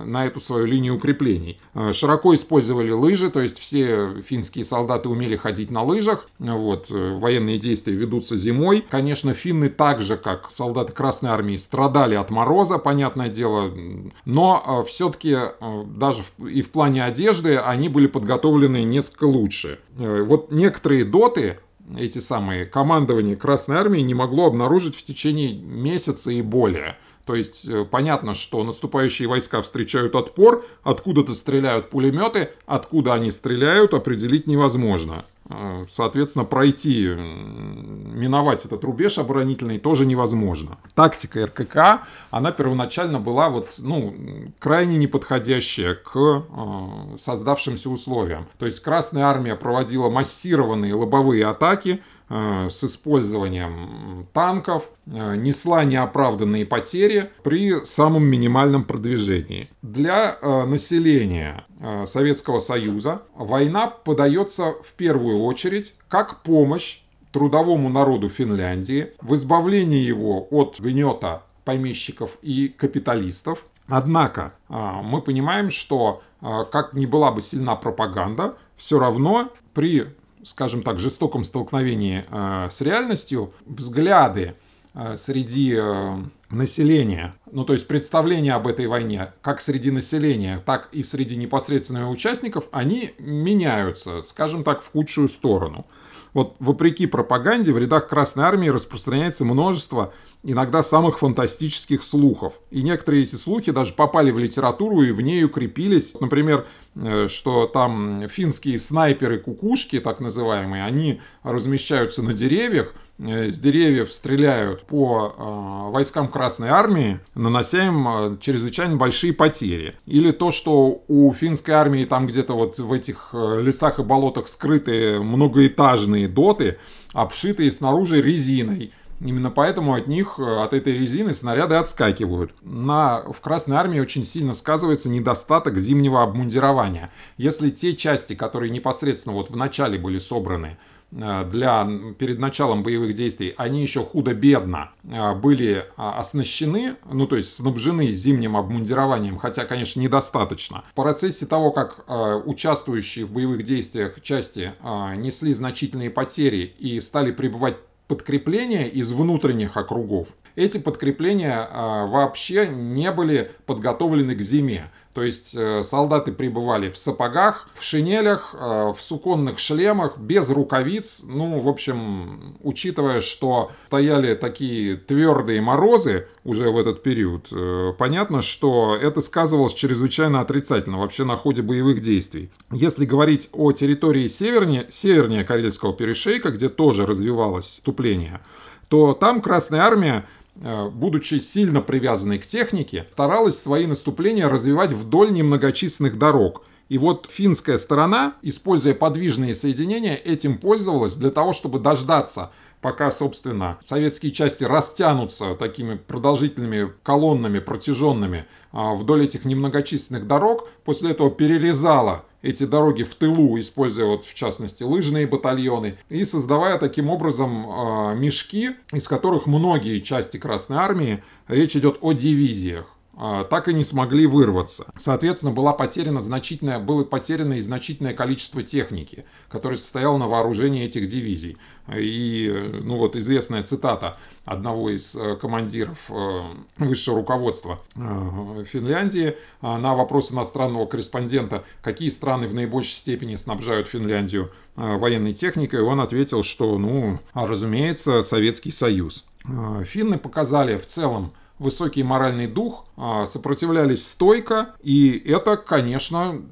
на эту свою линию укреплений. А, широко использовали лыжи, то есть все финские солдаты умели ходить на лыжах, вот, э, военные действия ведутся зимой. Конечно, финны так же, как солдаты Красной Армии, страдали от мороза, понятное дело, но а, все-таки даже и в плане одежды они были подготовлены несколько лучше. Э, вот некоторые доты, эти самые командования Красной Армии не могло обнаружить в течение месяца и более. То есть э, понятно, что наступающие войска встречают отпор, откуда-то стреляют пулеметы, откуда они стреляют, определить невозможно. Э, соответственно, пройти, миновать этот рубеж оборонительный тоже невозможно. Тактика РКК, она первоначально была вот, ну, крайне неподходящая к э, создавшимся условиям. То есть Красная Армия проводила массированные лобовые атаки, Э, с использованием танков, э, несла неоправданные потери при самом минимальном продвижении. Для э, населения Советского Союза война подается в первую очередь как помощь трудовому народу Финляндии в избавлении его от гнета помещиков и капиталистов. Однако мы понимаем, что как ни была бы сильна пропаганда, все равно при скажем так, жестоком столкновении э, с реальностью, взгляды э, среди э, населения, ну то есть представления об этой войне, как среди населения, так и среди непосредственных участников, они меняются, скажем так, в худшую сторону. Вот вопреки пропаганде в рядах Красной Армии распространяется множество иногда самых фантастических слухов. И некоторые эти слухи даже попали в литературу и в ней укрепились. Например, э, что там финские снайперы-кукушки, так называемые, они размещаются на деревьях, Э, с деревьев стреляют по э, войскам Красной Армии, нанося им э, чрезвычайно большие потери. Или то, что у финской армии там где-то вот в этих э, лесах и болотах скрыты многоэтажные доты, обшитые снаружи резиной. Именно поэтому от них, э, от этой резины снаряды отскакивают. На, в Красной Армии очень сильно сказывается недостаток зимнего обмундирования. Если те части, которые непосредственно вот в начале были собраны, для, перед началом боевых действий, они еще худо-бедно э, были а, оснащены, ну то есть снабжены зимним обмундированием, хотя, конечно, недостаточно. В процессе того, как э, участвующие в боевых действиях части несли значительные потери и стали пребывать подкрепления из внутренних округов, эти подкрепления вообще не были подготовлены к зиме. То есть э, солдаты прибывали в сапогах, в шинелях, э, в суконных шлемах, без рукавиц. Ну, в общем, учитывая, что стояли такие твердые морозы уже в этот период, э, понятно, что это сказывалось чрезвычайно отрицательно вообще на ходе боевых действий. Если говорить о территории севернее, севернее Карельского перешейка, где тоже развивалось вступление, то там Красная Армия будучи сильно привязанной к технике, старалась свои наступления развивать вдоль немногочисленных дорог. И вот финская сторона, используя подвижные соединения, этим пользовалась для того, чтобы дождаться пока, собственно, советские части растянутся такими продолжительными колоннами, протяженными а, вдоль этих немногочисленных дорог, после этого перерезала эти дороги в тылу, используя вот в частности лыжные батальоны, и создавая таким образом э, мешки, из которых многие части Красной Армии, речь идет о дивизиях, а, так и не смогли вырваться. Соответственно, была потеряна значительное, было потеряно и значительное количество техники, которая состояла на вооружении этих дивизий. И, ну вот, известная цитата одного из э, командиров э, высшего руководства э, Финляндии на вопрос иностранного корреспондента, какие страны в наибольшей степени снабжают Финляндию военной техникой, он ответил, что, ну, разумеется, Советский Союз. Финны показали в целом высокий моральный дух, а, сопротивлялись стойко, и это, конечно,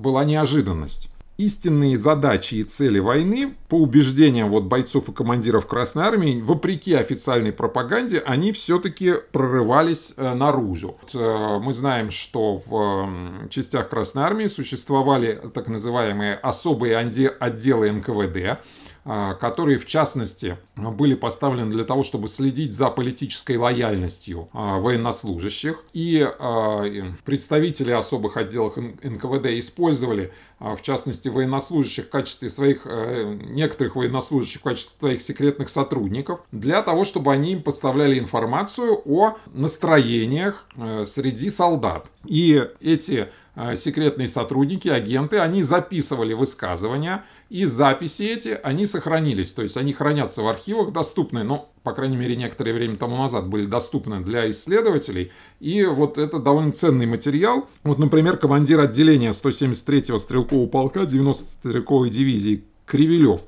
была неожиданность. Истинные задачи и цели войны, по убеждениям вот бойцов и командиров Красной Армии, вопреки официальной пропаганде, они все-таки прорывались э, наружу. Э, мы знаем, что в частях Красной Армии существовали так называемые особые отделы НКВД, которые, в частности, были поставлены для того, чтобы следить за политической лояльностью а, военнослужащих. И а, представители особых отделов НКВД использовали, в частности, военнослужащих в качестве своих, э, некоторых военнослужащих в качестве своих секретных сотрудников, для того, чтобы они им подставляли информацию о настроениях э, среди солдат. И эти секретные сотрудники, агенты, они записывали высказывания и записи эти, они сохранились, то есть они хранятся в архивах, доступны, ну, по крайней мере, некоторое время тому назад были доступны для исследователей. И вот это довольно ценный материал. Вот, например, командир отделения 173-го стрелкового полка 90-й стрелковой дивизии Кривилев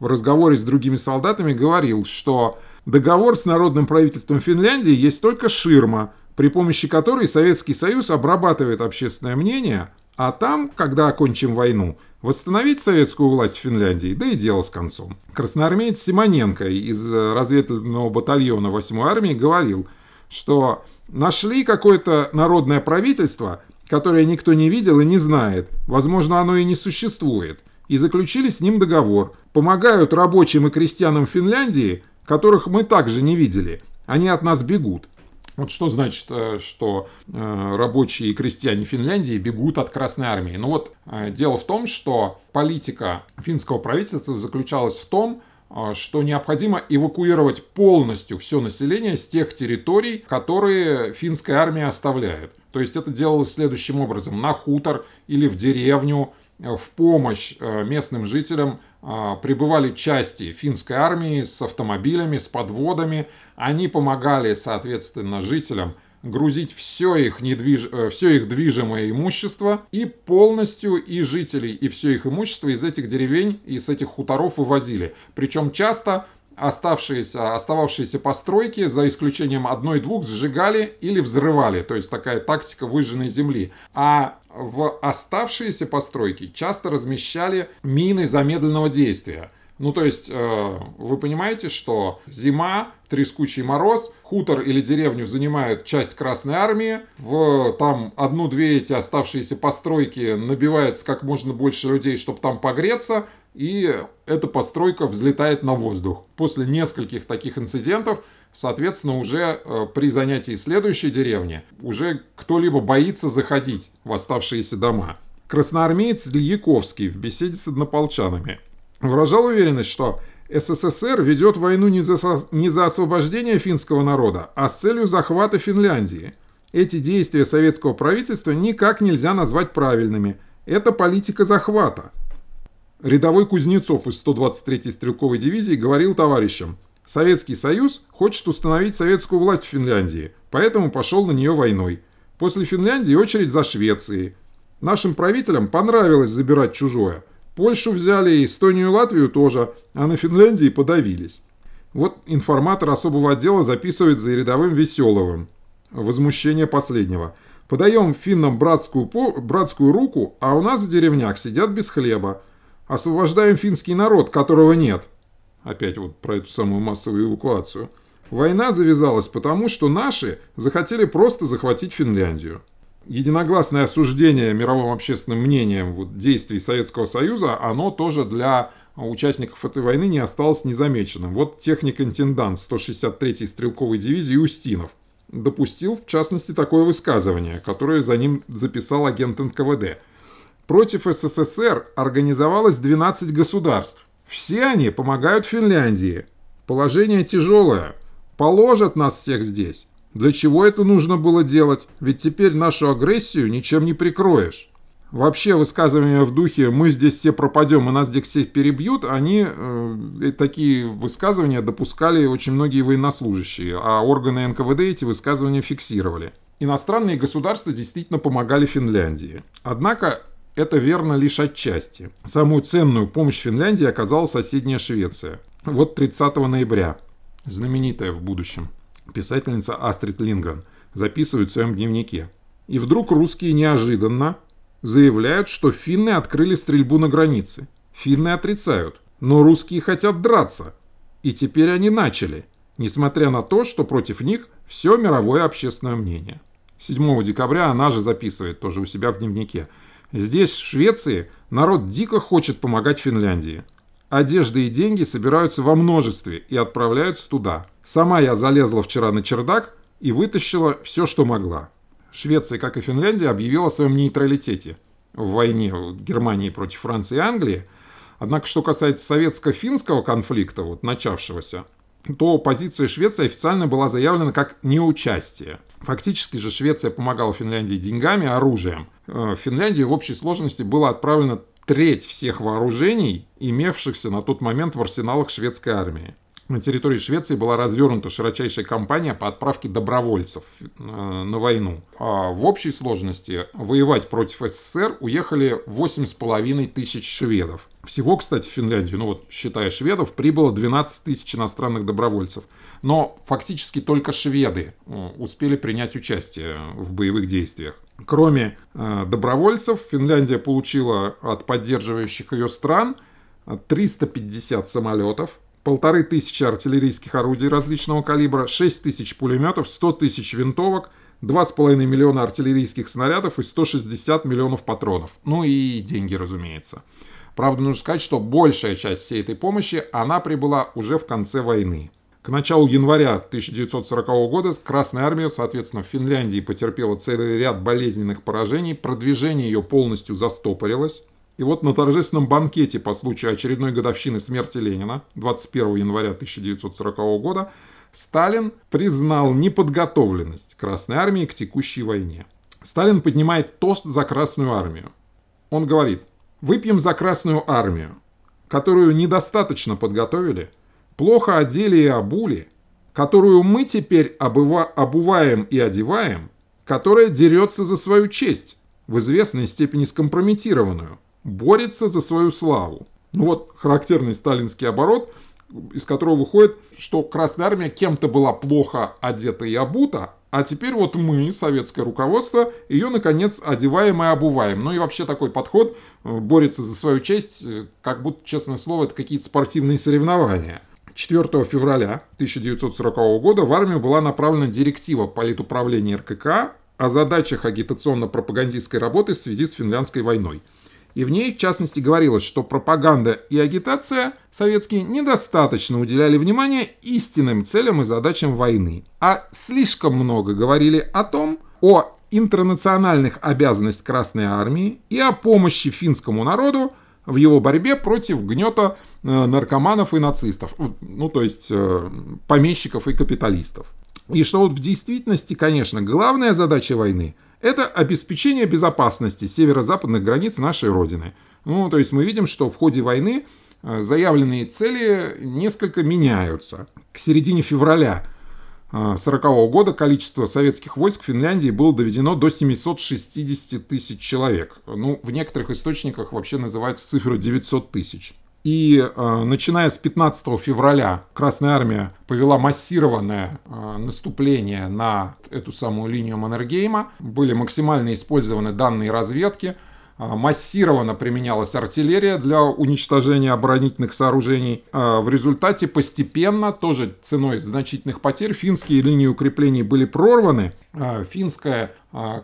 в разговоре с другими солдатами говорил, что договор с народным правительством Финляндии есть только ширма, при помощи которой Советский Союз обрабатывает общественное мнение, а там, когда окончим войну, восстановить советскую власть в Финляндии, да и дело с концом. Красноармеец Симоненко из разведывательного батальона 8-й армии говорил, что нашли какое-то народное правительство, которое никто не видел и не знает, возможно, оно и не существует, и заключили с ним договор. Помогают рабочим и крестьянам Финляндии, которых мы также не видели. Они от нас бегут. Вот что значит, э, что э, рабочие и крестьяне Финляндии бегут от Красной Армии? Ну вот, э, дело в том, что политика финского правительства заключалась в том, что необходимо эвакуировать полностью все население с тех территорий, которые финская армия оставляет. То есть это делалось следующим образом. На хутор или в деревню в помощь местным жителям прибывали части финской армии с автомобилями, с подводами, они помогали, соответственно, жителям грузить все их, недвиж... Э, все их движимое имущество и полностью и жителей, и все их имущество из этих деревень и с этих хуторов вывозили. Причем часто оставшиеся, остававшиеся постройки, за исключением одной-двух, сжигали или взрывали. То есть такая тактика выжженной земли. А в оставшиеся постройки часто размещали мины замедленного действия. Ну, то есть, э, вы понимаете, что зима, трескучий мороз, хутор или деревню занимает часть Красной Армии, в там одну-две эти оставшиеся постройки набивается как можно больше людей, чтобы там погреться, и эта постройка взлетает на воздух. После нескольких таких инцидентов, соответственно, уже э, при занятии следующей деревни, уже кто-либо боится заходить в оставшиеся дома. Красноармеец Ильяковский в беседе с однополчанами – выражал уверенность, что СССР ведет войну не за, не за освобождение финского народа, а с целью захвата Финляндии. Эти действия советского правительства никак нельзя назвать правильными. Это политика захвата. Рядовой Кузнецов из 123-й стрелковой дивизии говорил товарищам, Советский Союз хочет установить советскую власть в Финляндии, поэтому пошел на нее войной. После Финляндии очередь за Швецией. Нашим правителям понравилось забирать чужое – Польшу взяли, Эстонию и Латвию тоже, а на Финляндии подавились. Вот информатор особого отдела записывает за рядовым Веселовым. Возмущение последнего. Подаем финнам братскую, по, братскую руку, а у нас в деревнях сидят без хлеба. Освобождаем финский народ, которого нет. Опять вот про эту самую массовую эвакуацию. Война завязалась потому, что наши захотели просто захватить Финляндию единогласное осуждение мировым общественным мнением вот, действий Советского Союза, оно тоже для участников этой войны не осталось незамеченным. Вот техник-интендант 163-й стрелковой дивизии Устинов допустил, в частности, такое высказывание, которое за ним записал агент НКВД. Против СССР организовалось 12 государств. Все они помогают Финляндии. Положение тяжелое. Положат нас всех здесь. Для чего это нужно было делать? Ведь теперь нашу агрессию ничем не прикроешь. Вообще высказывания в духе «мы здесь все пропадем и нас здесь всех перебьют», они э, такие высказывания допускали очень многие военнослужащие, а органы НКВД эти высказывания фиксировали. Иностранные государства действительно помогали Финляндии. Однако это верно лишь отчасти. Самую ценную помощь Финляндии оказала соседняя Швеция. Вот 30 ноября, знаменитая в будущем, писательница Астрид Лингрен записывает в своем дневнике. И вдруг русские неожиданно заявляют, что финны открыли стрельбу на границе. Финны отрицают. Но русские хотят драться. И теперь они начали, несмотря на то, что против них все мировое общественное мнение. 7 декабря она же записывает тоже у себя в дневнике. Здесь, в Швеции, народ дико хочет помогать Финляндии. Одежда и деньги собираются во множестве и отправляются туда. Сама я залезла вчера на чердак и вытащила все, что могла. Швеция, как и Финляндия, объявила о своем нейтралитете в войне Германии против Франции и Англии. Однако, что касается советско-финского конфликта, вот начавшегося, то позиция Швеции официально была заявлена как неучастие. Фактически же Швеция помогала Финляндии деньгами, оружием. Э, в Финляндию в общей сложности было отправлено треть всех вооружений, имевшихся на тот момент в арсеналах шведской армии на территории Швеции была развернута широчайшая кампания по отправке добровольцев э, на войну. А в общей сложности воевать против СССР уехали 8,5 тысяч шведов. Всего, кстати, в Финляндию, ну вот считая шведов, прибыло 12 тысяч иностранных добровольцев. Но фактически только шведы э, успели принять участие в боевых действиях. Кроме э, добровольцев, Финляндия получила от поддерживающих ее стран 350 самолетов, полторы тысячи артиллерийских орудий различного калибра, 6 тысяч пулеметов, 100 тысяч винтовок, 2,5 миллиона артиллерийских снарядов и 160 миллионов патронов. Ну и деньги, разумеется. Правда, нужно сказать, что большая часть всей этой помощи, она прибыла уже в конце войны. К началу января 1940 года Красная Армия, соответственно, в Финляндии потерпела целый ряд болезненных поражений, продвижение ее полностью застопорилось. И вот на торжественном банкете по случаю очередной годовщины смерти Ленина 21 января 1940 года Сталин признал неподготовленность Красной Армии к текущей войне. Сталин поднимает тост за Красную Армию. Он говорит, выпьем за Красную Армию, которую недостаточно подготовили, плохо одели и обули, которую мы теперь обува обуваем и одеваем, которая дерется за свою честь, в известной степени скомпрометированную, борется за свою славу. Ну вот характерный сталинский оборот, из которого выходит, что Красная Армия кем-то была плохо одета и обута, а теперь вот мы, советское руководство, ее, наконец, одеваем и обуваем. Ну и вообще такой подход э, борется за свою честь, э, как будто, честное слово, это какие-то спортивные соревнования. 4 февраля 1940 года в армию была направлена директива политуправления РКК о задачах агитационно-пропагандистской работы в связи с финляндской войной – и в ней, в частности, говорилось, что пропаганда и агитация советские недостаточно уделяли внимания истинным целям и задачам войны, а слишком много говорили о том, о интернациональных обязанностях Красной Армии и о помощи финскому народу в его борьбе против гнета э, наркоманов и нацистов, ну то есть э, помещиков и капиталистов. И что вот в действительности, конечно, главная задача войны это обеспечение безопасности северо-западных границ нашей Родины. Ну, то есть мы видим, что в ходе войны э, заявленные цели несколько меняются. К середине февраля 1940 э, года количество советских войск в Финляндии было доведено до 760 тысяч человек. Ну, в некоторых источниках вообще называется цифра 900 тысяч. И э, начиная с 15 февраля Красная Армия повела массированное э, наступление на эту самую линию Маннергейма. Были максимально использованы данные разведки. а, массированно применялась артиллерия для уничтожения оборонительных сооружений. А, в результате постепенно, тоже ценой значительных потерь, финские линии укреплений были прорваны. А, финское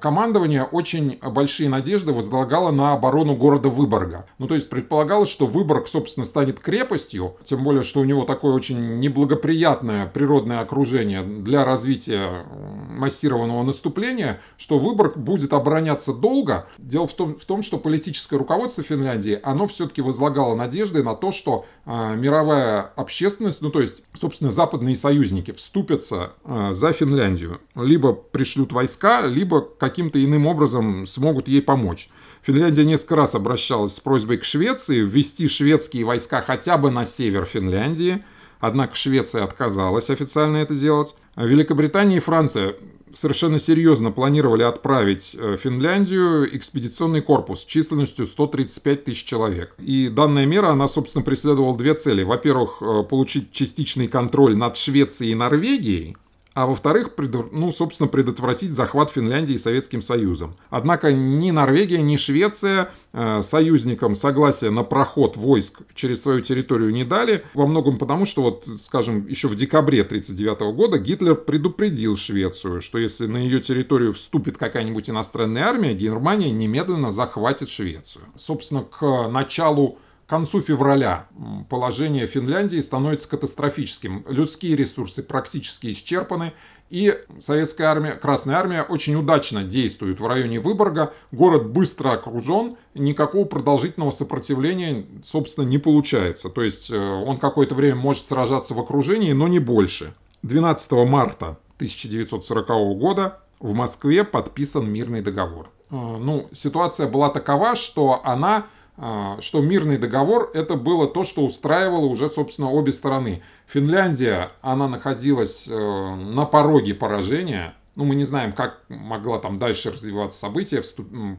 командование очень большие надежды возлагало на оборону города Выборга. Ну, то есть предполагалось, что Выборг, собственно, станет крепостью, тем более, что у него такое очень неблагоприятное природное окружение для развития массированного наступления, что Выборг будет обороняться долго. Дело в том, в том что политическое руководство Финляндии, оно все-таки возлагало надежды на то, что э, мировая общественность, ну то есть, собственно, западные союзники вступятся э, за Финляндию. Либо пришлют войска, либо каким-то иным образом смогут ей помочь. Финляндия несколько раз обращалась с просьбой к Швеции ввести шведские войска хотя бы на север Финляндии. Однако Швеция отказалась официально это делать. Великобритания и Франция совершенно серьезно планировали отправить в э, Финляндию экспедиционный корпус численностью 135 тысяч человек. И данная мера, она, собственно, преследовала две цели. Во-первых, э, получить частичный контроль над Швецией и Норвегией, а во-вторых, ну, собственно, предотвратить захват Финляндии Советским Союзом. Однако ни Норвегия, ни Швеция э, союзникам согласия на проход войск через свою территорию не дали, во многом потому, что, вот, скажем, еще в декабре 1939 года Гитлер предупредил Швецию, что если на ее территорию вступит какая-нибудь иностранная армия, Германия немедленно захватит Швецию. Собственно, к началу концу февраля положение Финляндии становится катастрофическим. Людские ресурсы практически исчерпаны, и советская армия, Красная армия очень удачно действует в районе Выборга. Город быстро окружен, никакого продолжительного сопротивления, собственно, не получается. То есть э, он какое-то время может сражаться в окружении, но не больше. 12 марта 1940 года в Москве подписан мирный договор. Э, ну, ситуация была такова, что она что мирный договор это было то, что устраивало уже, собственно, обе стороны. Финляндия, она находилась э, на пороге поражения, ну, мы не знаем, как могла там дальше развиваться события,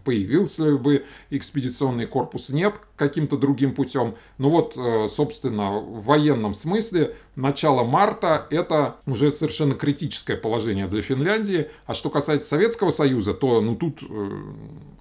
появился ли бы экспедиционный корпус, нет, каким-то другим путем. Но вот, э, собственно, в военном смысле начало марта это уже совершенно критическое положение для Финляндии. А что касается Советского Союза, то ну, тут э,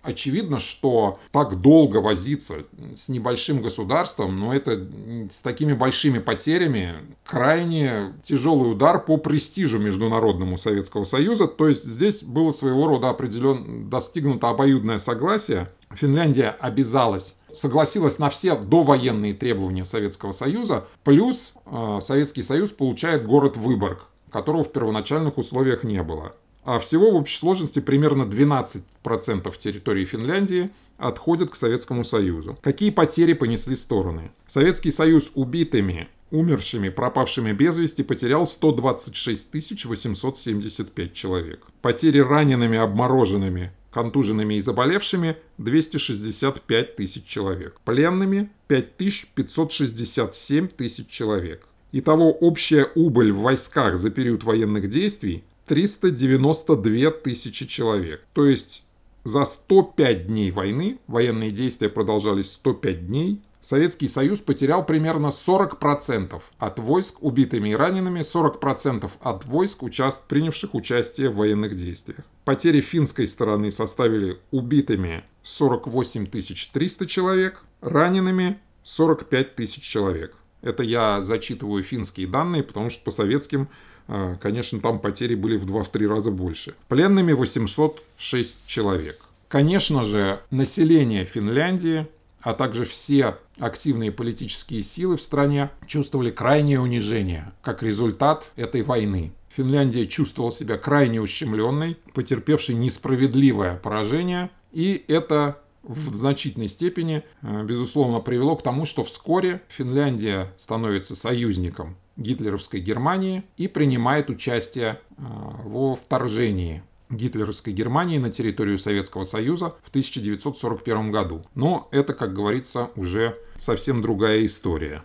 очевидно, что так долго возиться с небольшим государством, но это с такими большими потерями крайне тяжелый удар по престижу международному Советского Союза. То есть здесь было своего рода определенно достигнуто обоюдное согласие. Финляндия обязалась согласилась на все довоенные требования Советского Союза, плюс э, Советский Союз получает город Выборг, которого в первоначальных условиях не было. А всего в общей сложности примерно 12% территории Финляндии отходят к Советскому Союзу. Какие потери понесли стороны? Советский Союз убитыми, умершими, пропавшими без вести потерял 126 875 человек. Потери ранеными, обмороженными, контуженными и заболевшими 265 тысяч человек, пленными 5567 тысяч человек. Итого общая убыль в войсках за период военных действий 392 тысячи человек. То есть за 105 дней войны, военные действия продолжались 105 дней, Советский Союз потерял примерно 40% от войск убитыми и ранеными, 40% от войск, участ... принявших участие в военных действиях. Потери финской стороны составили убитыми 48 300 человек, ранеными 45 тысяч человек. Это я зачитываю финские данные, потому что по советским, э, конечно, там потери были в 2-3 раза больше. Пленными 806 человек. Конечно же, население Финляндии а также все активные политические силы в стране чувствовали крайнее унижение как результат этой войны. Финляндия чувствовала себя крайне ущемленной, потерпевшей несправедливое поражение, и это в значительной степени, э, безусловно, привело к тому, что вскоре Финляндия становится союзником гитлеровской Германии и принимает участие э, во вторжении гитлеровской Германии на территорию Советского Союза в 1941 году. Но это, как говорится, уже совсем другая история.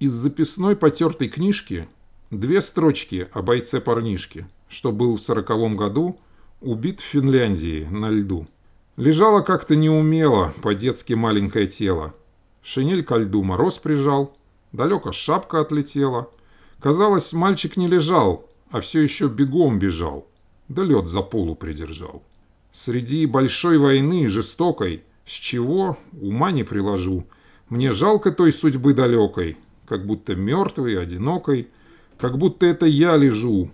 Из записной потертой книжки две строчки о бойце-парнишке, что был в сороковом году убит в Финляндии на льду. Лежало как-то неумело, по-детски маленькое тело. Шинель ко льду мороз прижал, далеко шапка отлетела. Казалось, мальчик не лежал, а все еще бегом бежал да лед за полу придержал. Среди большой войны, жестокой, С чего, ума не приложу. Мне жалко той судьбы далекой, как будто мертвой, одинокой, как будто это я лежу,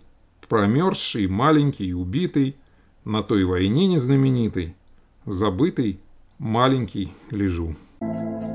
промерзший, маленький, убитый, на той войне незнаменитой, забытый, маленький лежу. thank you